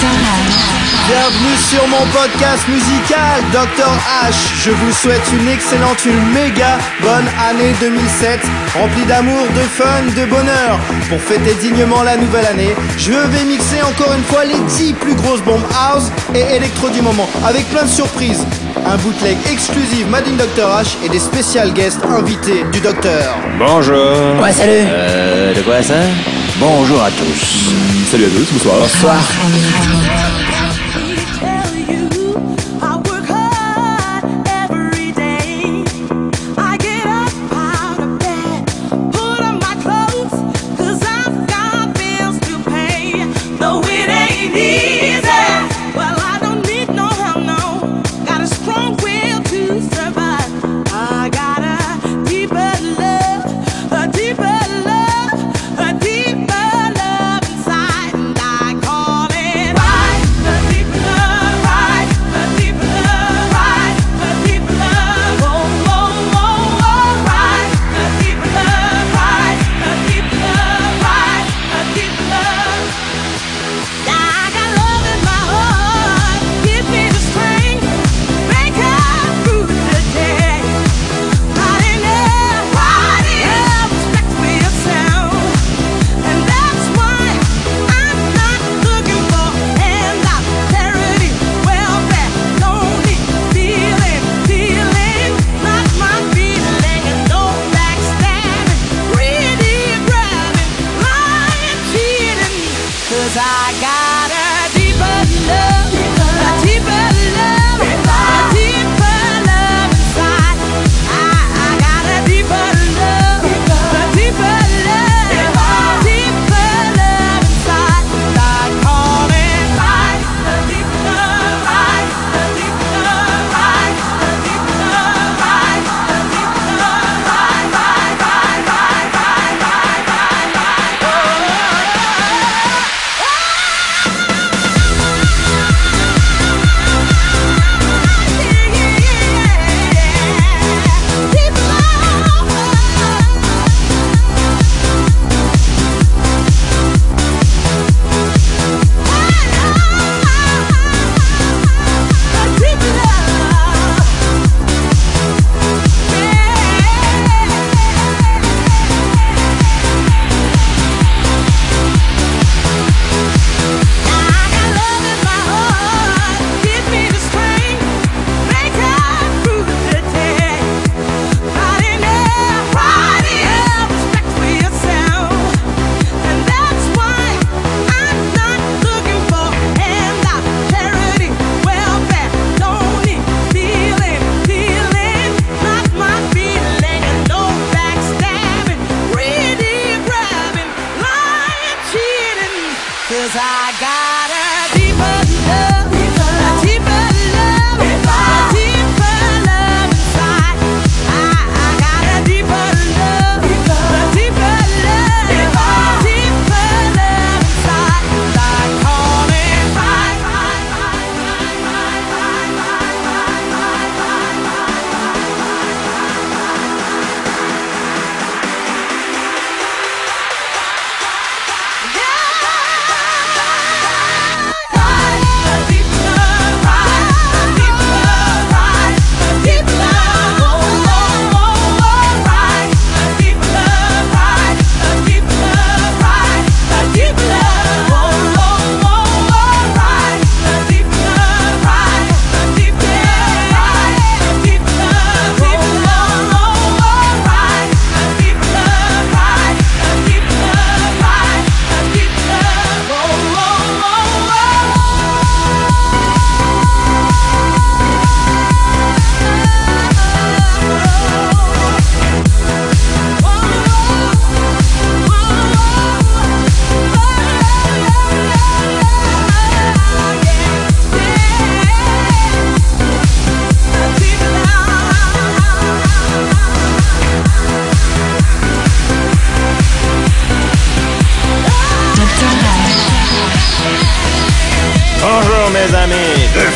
Bienvenue sur mon podcast musical, Dr H. Je vous souhaite une excellente, une méga bonne année 2007, remplie d'amour, de fun, de bonheur. Pour fêter dignement la nouvelle année, je vais mixer encore une fois les 10 plus grosses bombes house et électro du moment, avec plein de surprises. Un bootleg exclusif Madine Dr H et des spécial guests invités du docteur. Bonjour. Ouais, salut. Euh, de quoi ça? Bonjour à tous. Salut à tous, bonsoir. Bonsoir.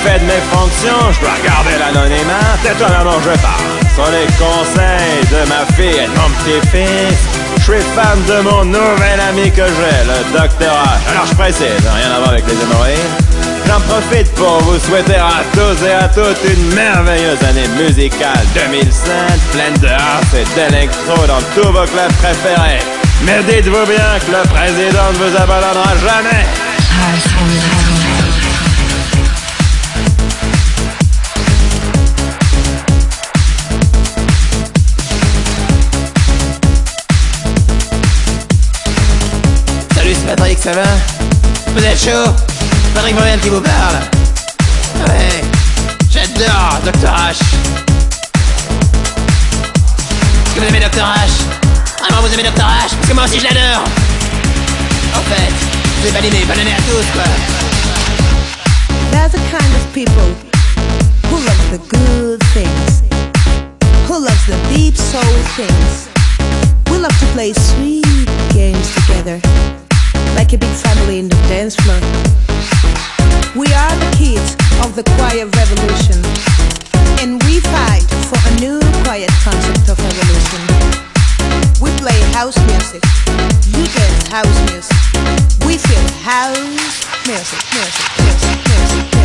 Je dois garder l'anonymat, tais-toi maintenant je parle. Sur les conseils de ma fille et de mon petit-fils, je suis fan de mon nouvel ami que j'ai, le Docteur H. Alors je précise, rien à voir avec les hémorroïdes. j'en profite pour vous souhaiter à tous et à toutes une merveilleuse année musicale 2005, pleine de house et d'électro dans tous vos clubs préférés. Mais dites-vous bien que le président ne vous abandonnera jamais. Ça va Vous êtes chaud Patrick qui vous parle. Ouais, j'adore Dr H. Est-ce que vous aimez Dr H ah Vraiment, vous aimez Dr H Parce que moi aussi je l'adore. En fait, je à tous, quoi. They're the kind of people who love the good things, who loves the deep soul things. We love to play sweet games together, like a big family in the dance floor. We are the kids of the quiet revolution, and we fight for a new quiet concept of evolution. We play house music, you dance house music. We feel house music, music, music, music, music,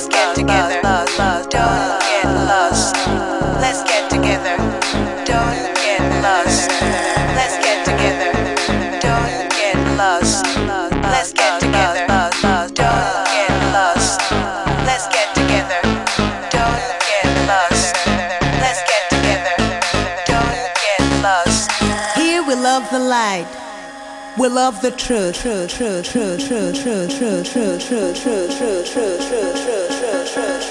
Let's get together. Don't get lost. Let's get together. Don't get lost. Let's get together. Don't get lost. Let's get together. Don't get lost. Let's get together. Don't get lost. Let's get together. Don't get lost. Here we love the light. We love the truth. Truth, truth, truth, truth, truth, truth, truth, truth, truth, truth, truth, truth, church.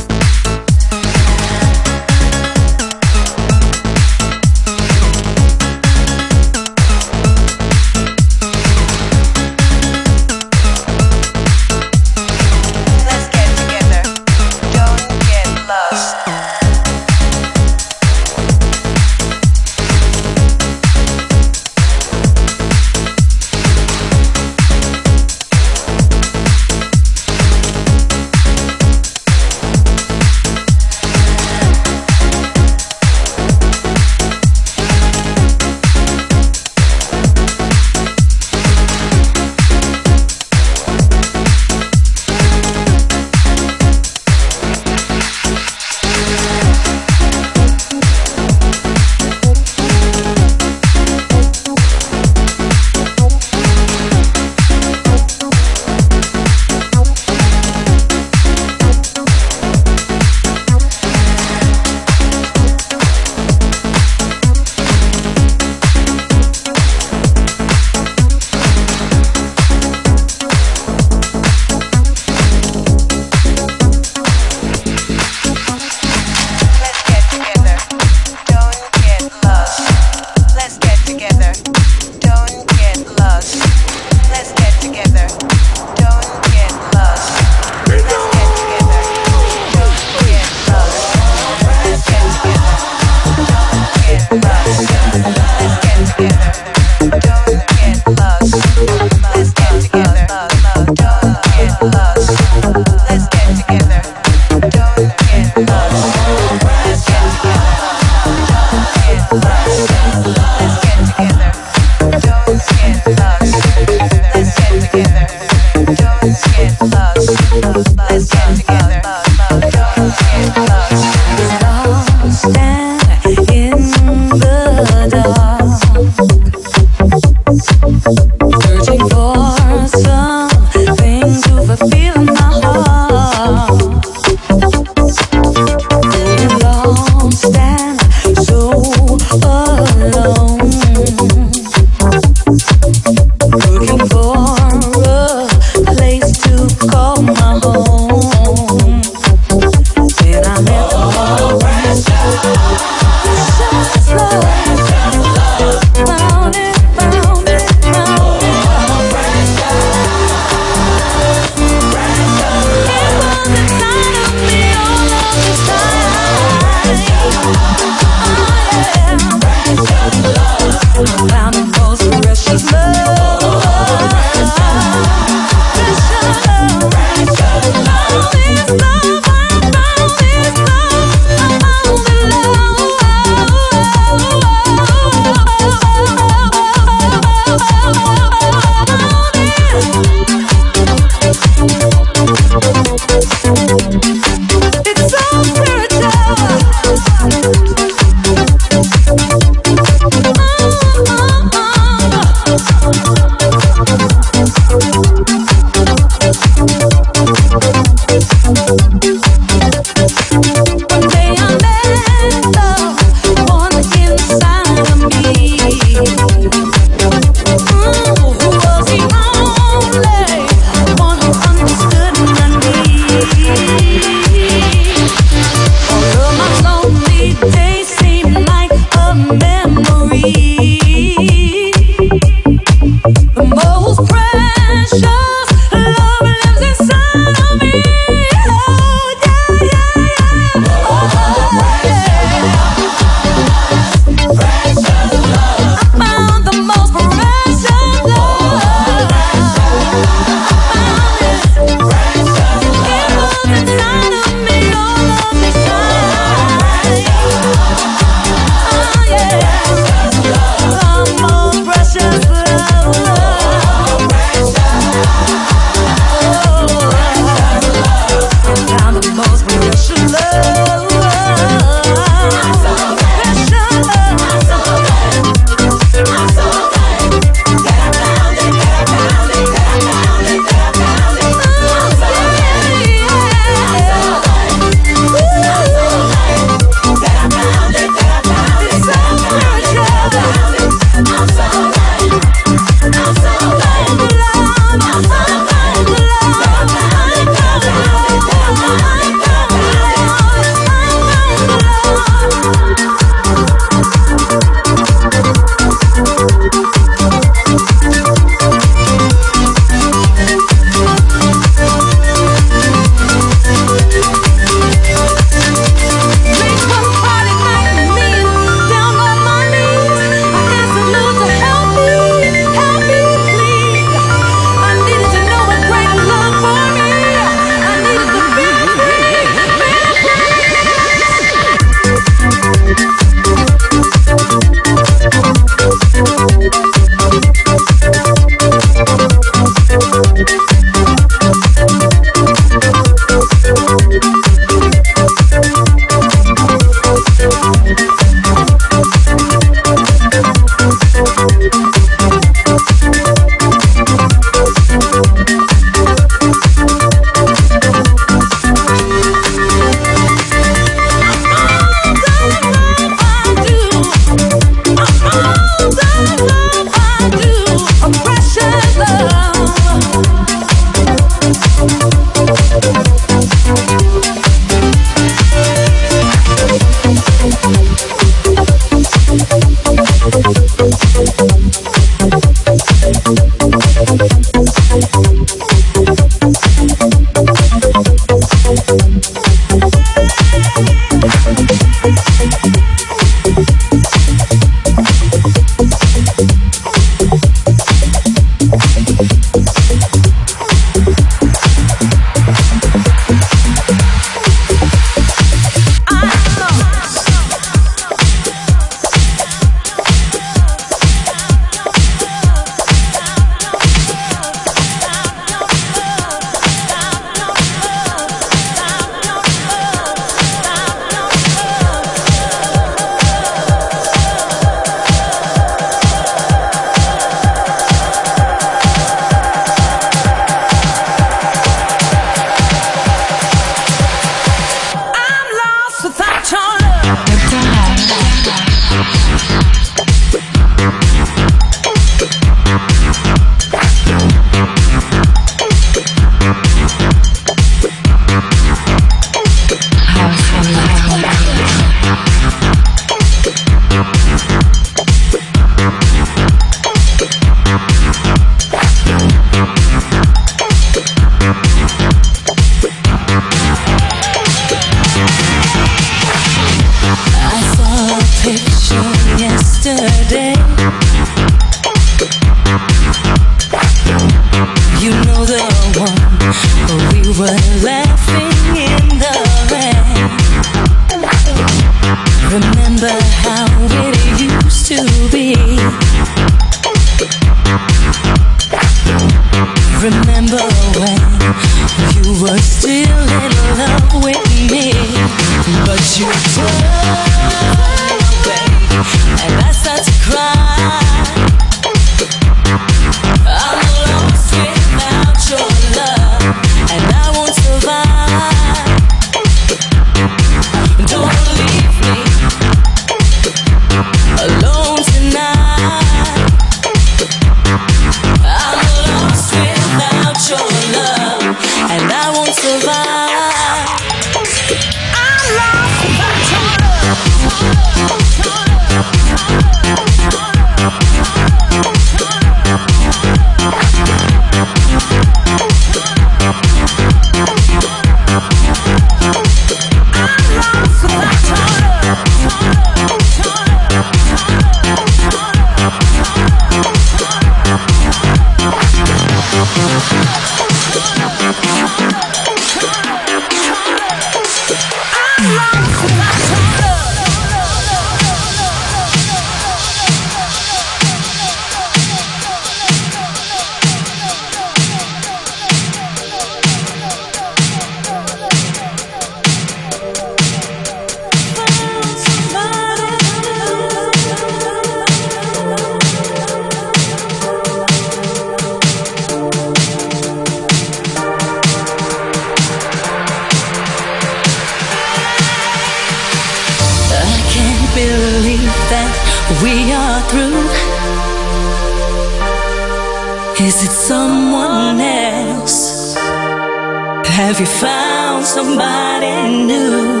if you found somebody new.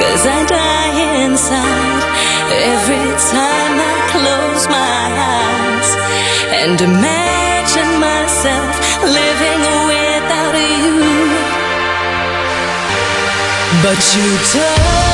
Cause I die inside every time I close my eyes and imagine myself living without you. But you told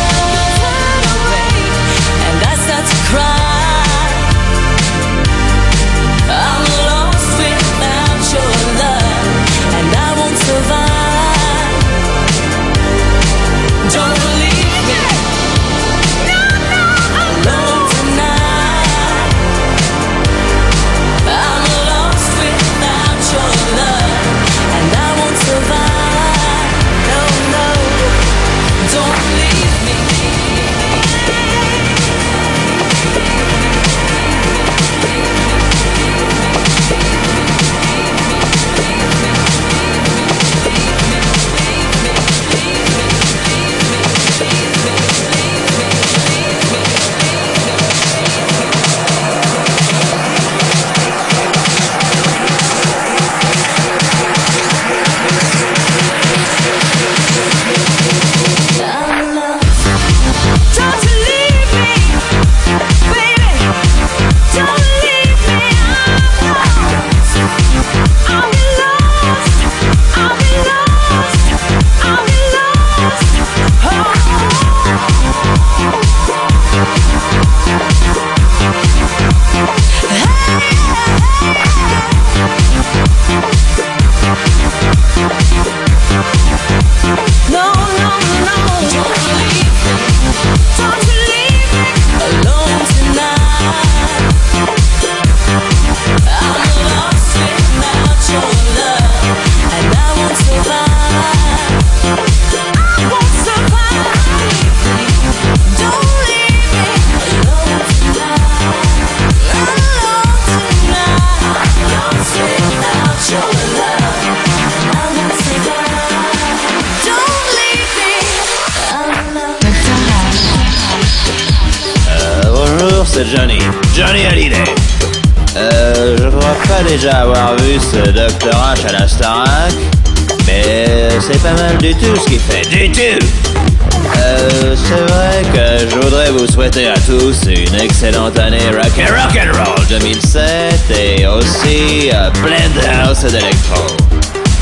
excellente année rock and rock and roll 2007 et aussi plein de house et d'électro.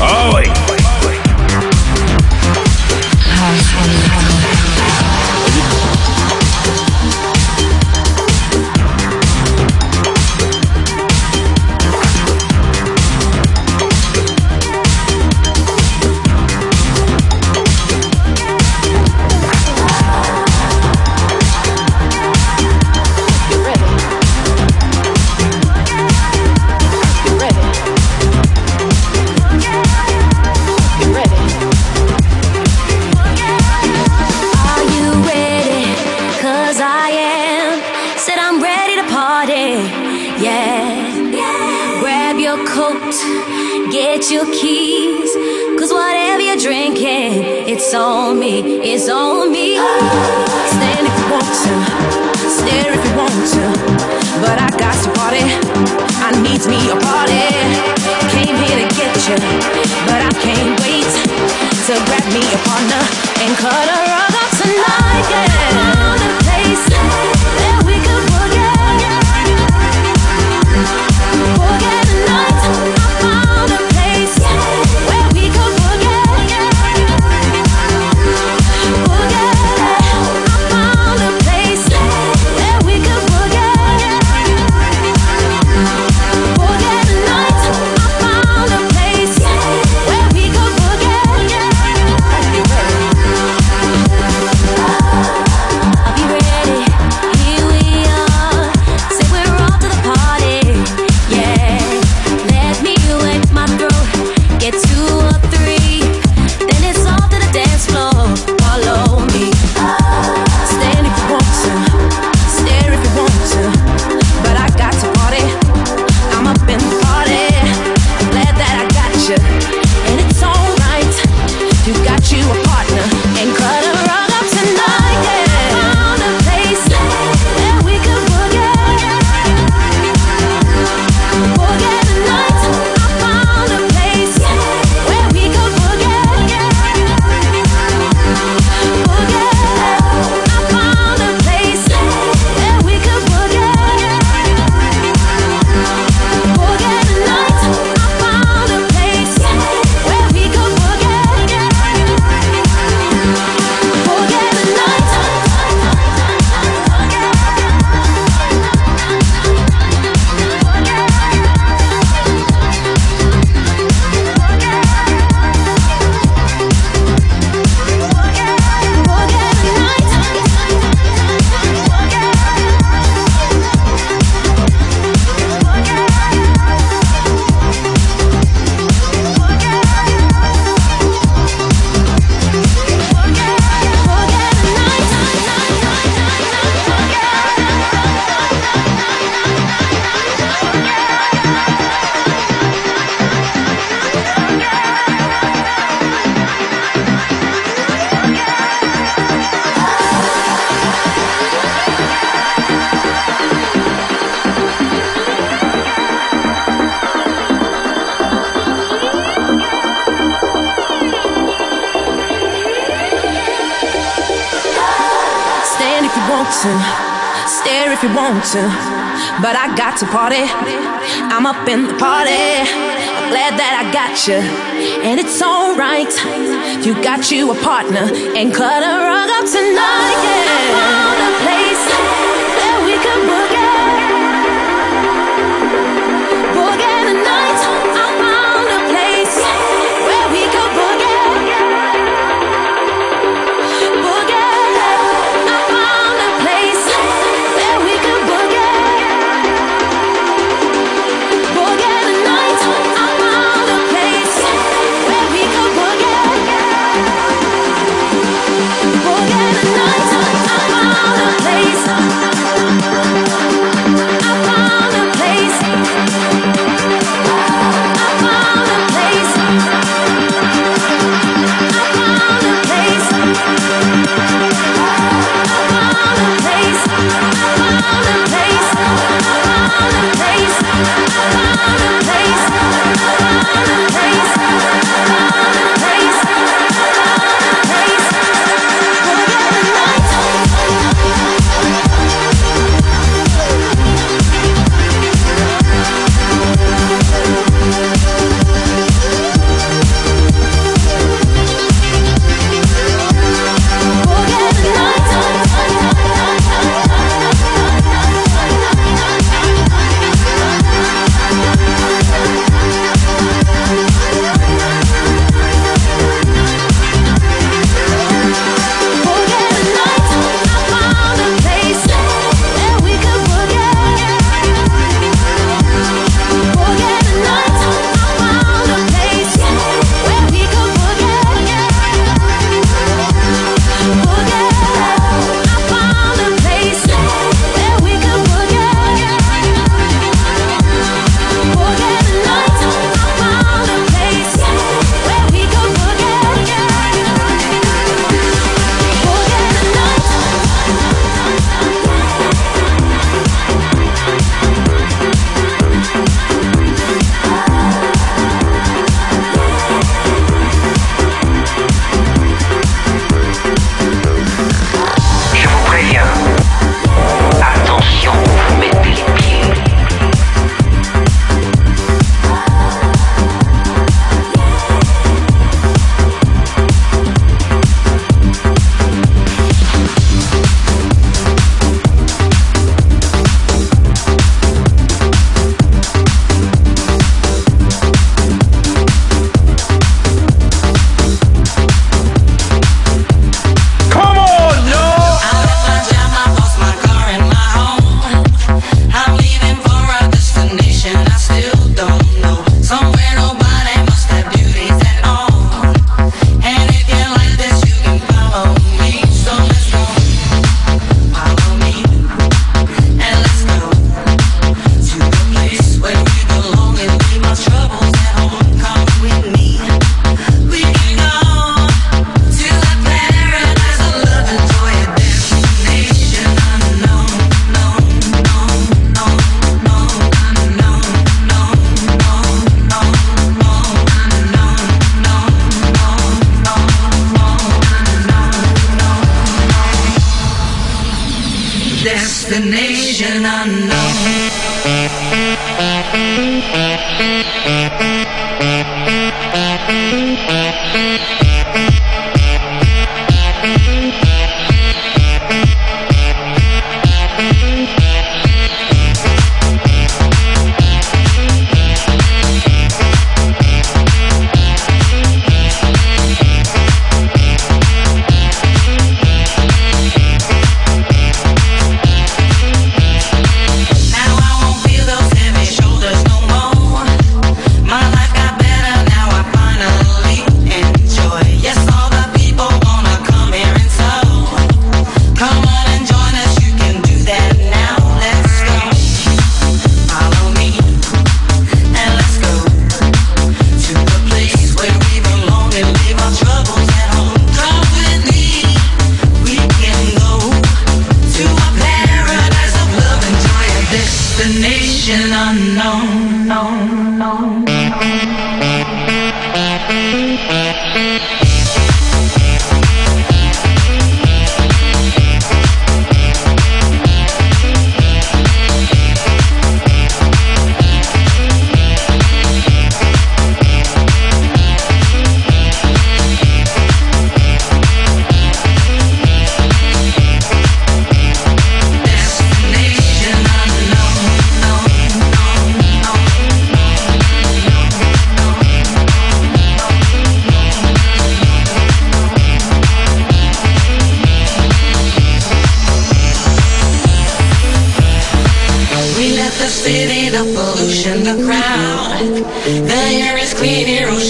Oh ah, oui! House It's on me. Stand if you want to, stare if you want to. But I got to party, I me a party. Came here to get you, but I can't wait to grab me a partner and cut her up tonight. Yeah. want to, but I got to party. I'm up in the party. I'm glad that I got you, and it's alright. You got you a partner and cut her.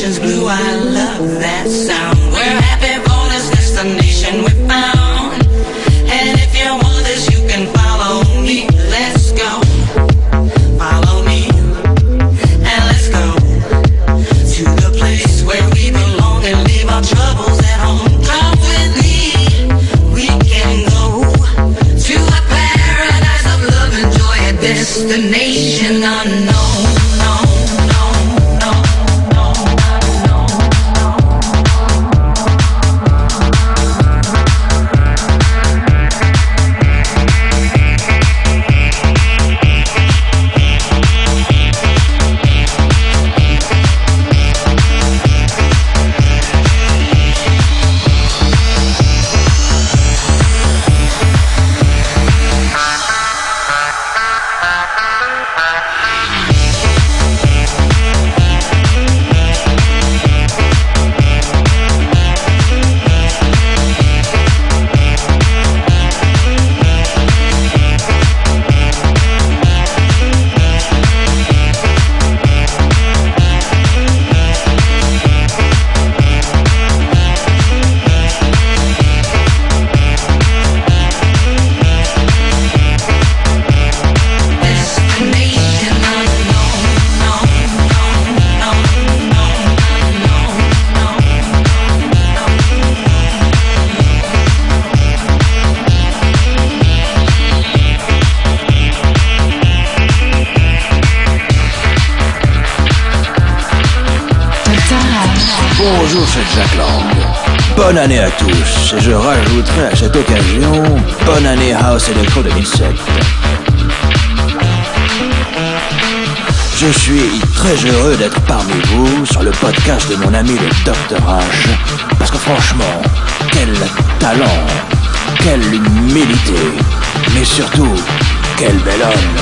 ocean's blue, I love that sound. We're happy for this destination we found. Bonjour, c'est Jacques Lang. Bonne année à tous. Et je rajouterai à cette occasion, bonne année House Electro 2007. Je suis très heureux d'être parmi vous sur le podcast de mon ami le Dr H. Parce que franchement, quel talent, quelle humilité, mais surtout, quel bel homme.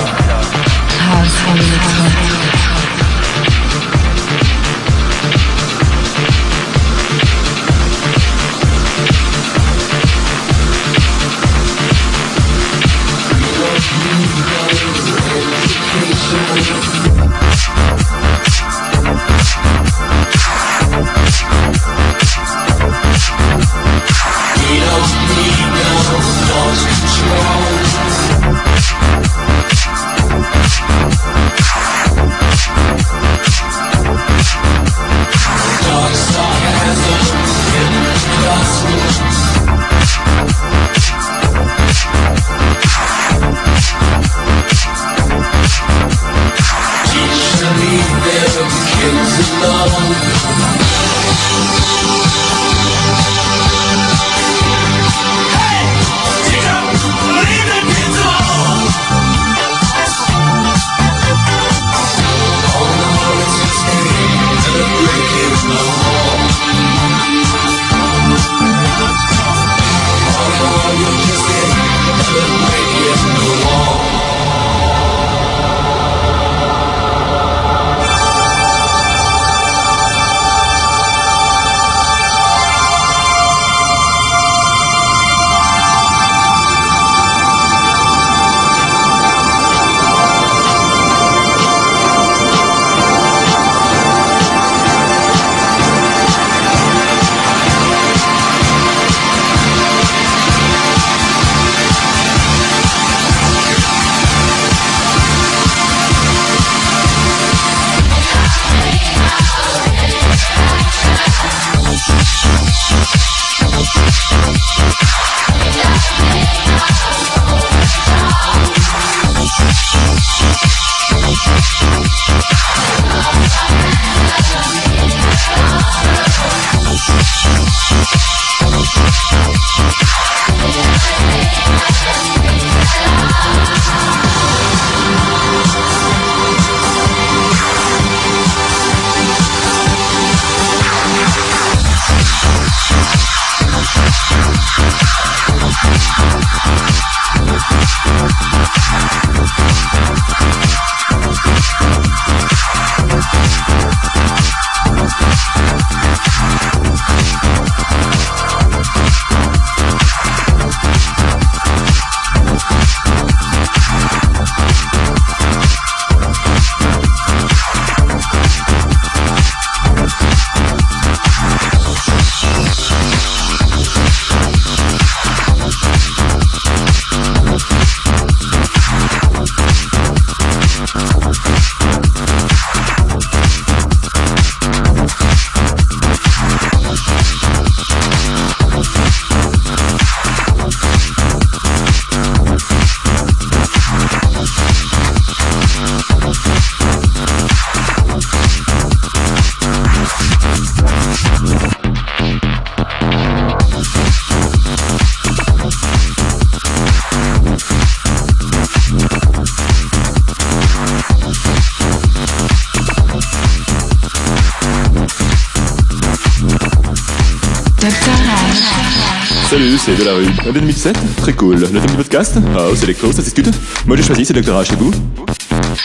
2007, très cool. Le thème du podcast House, Electro, ça discute. Moi j'ai choisi, ah, c'est Dr H et vous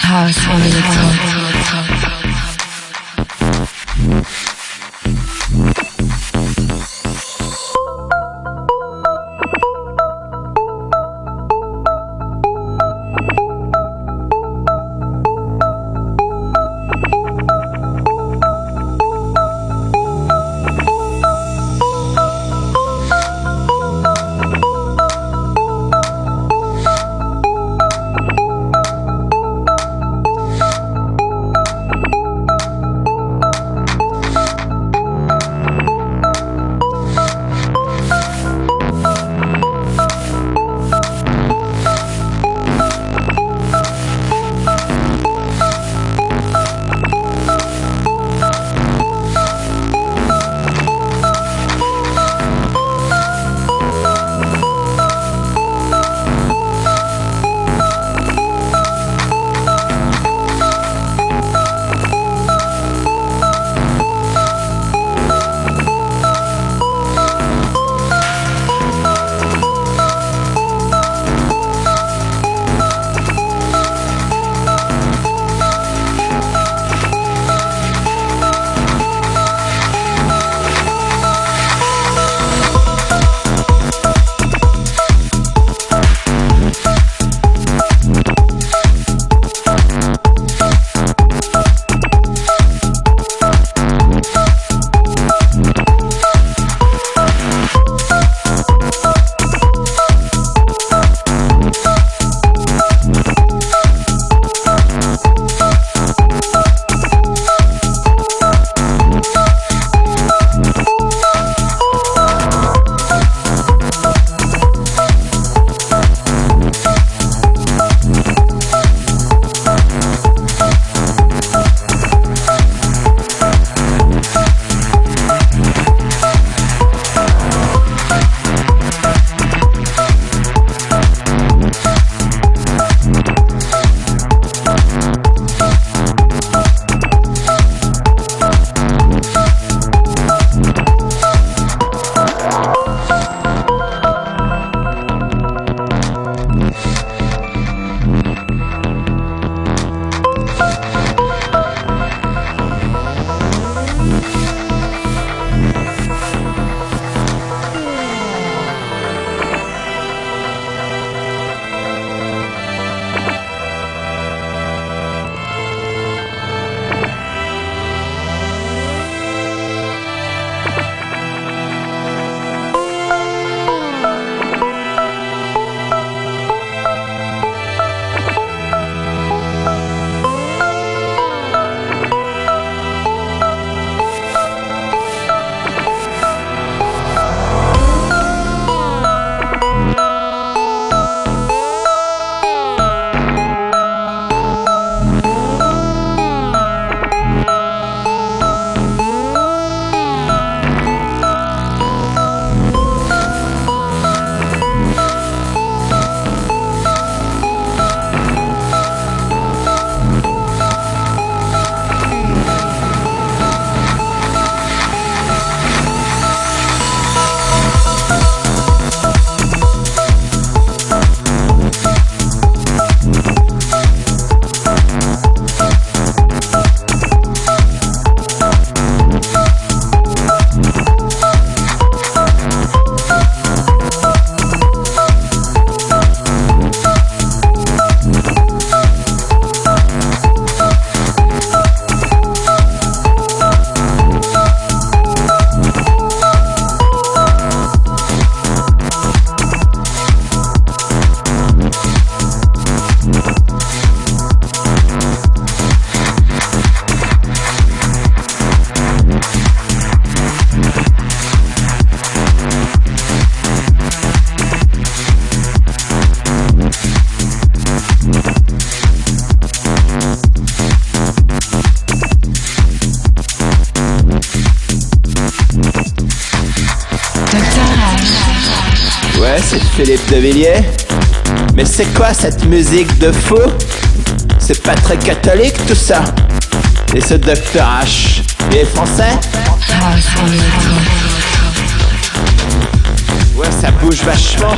House, Mais c'est quoi cette musique de fou? C'est pas très catholique tout ça. Et ce Docteur H, il est français? Ouais, ça bouge vachement.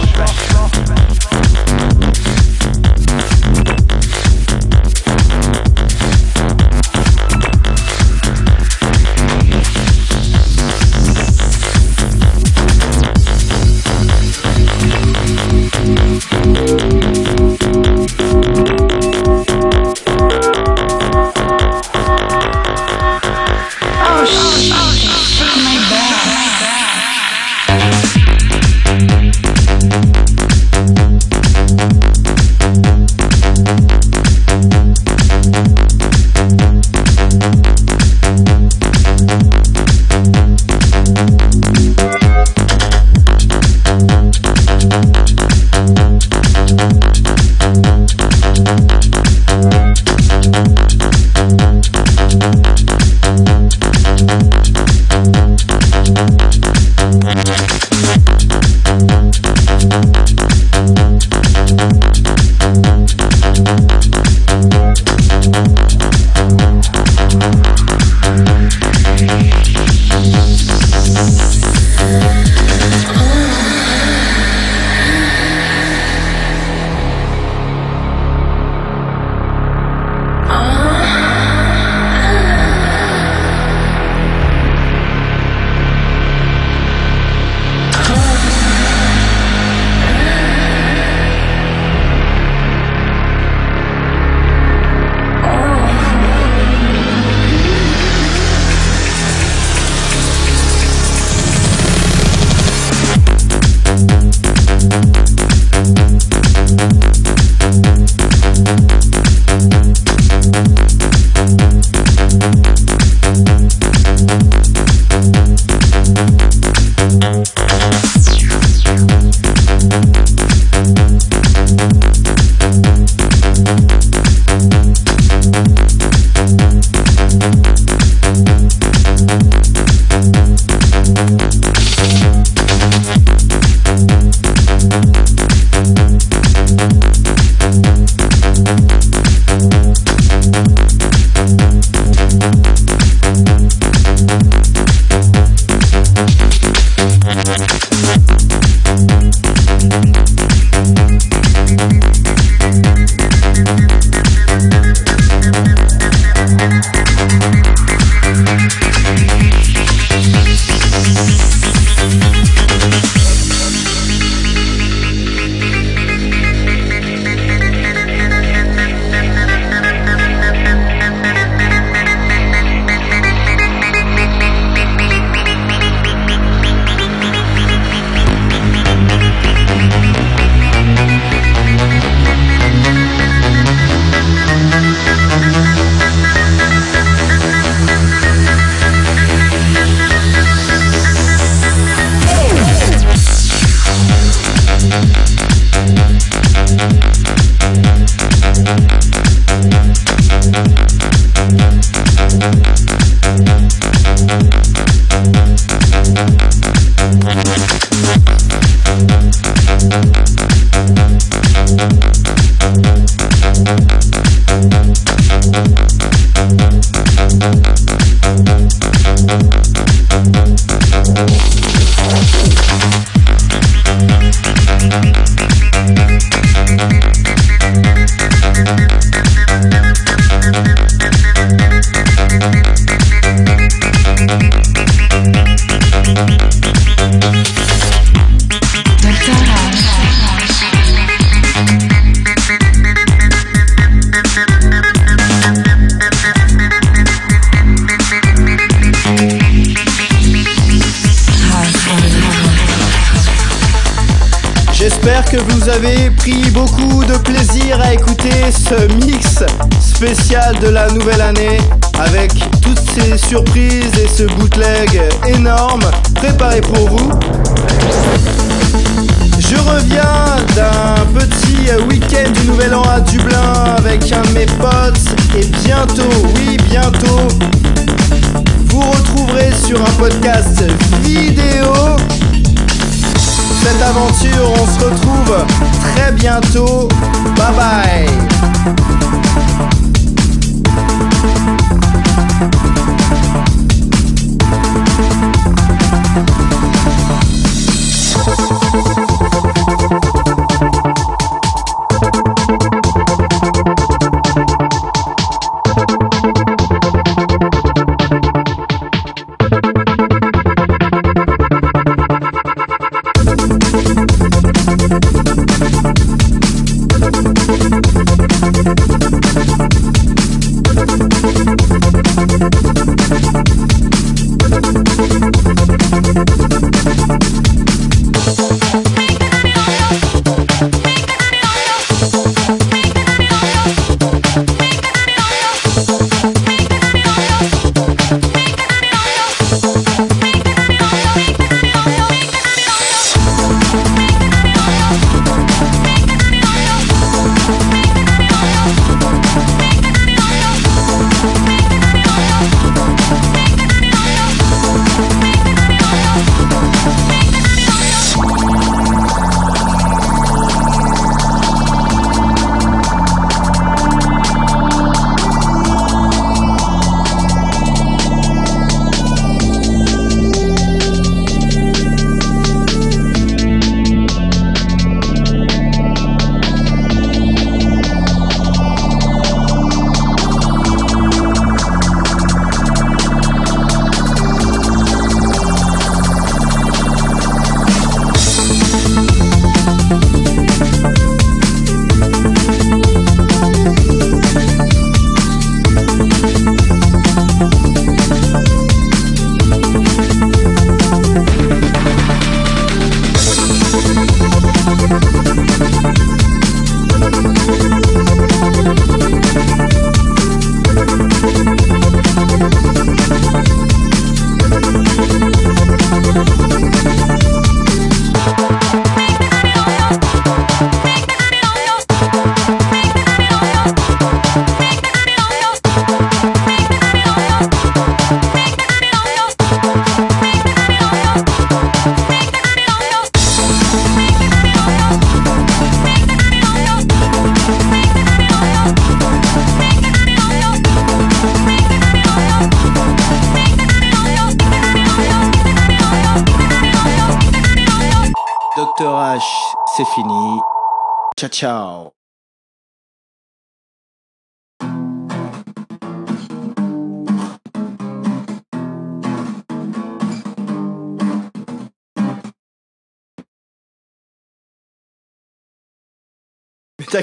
Très bientôt. Bye bye.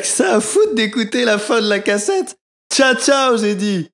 Que ça à foutre d'écouter la fin de la cassette. Ciao ciao, j'ai dit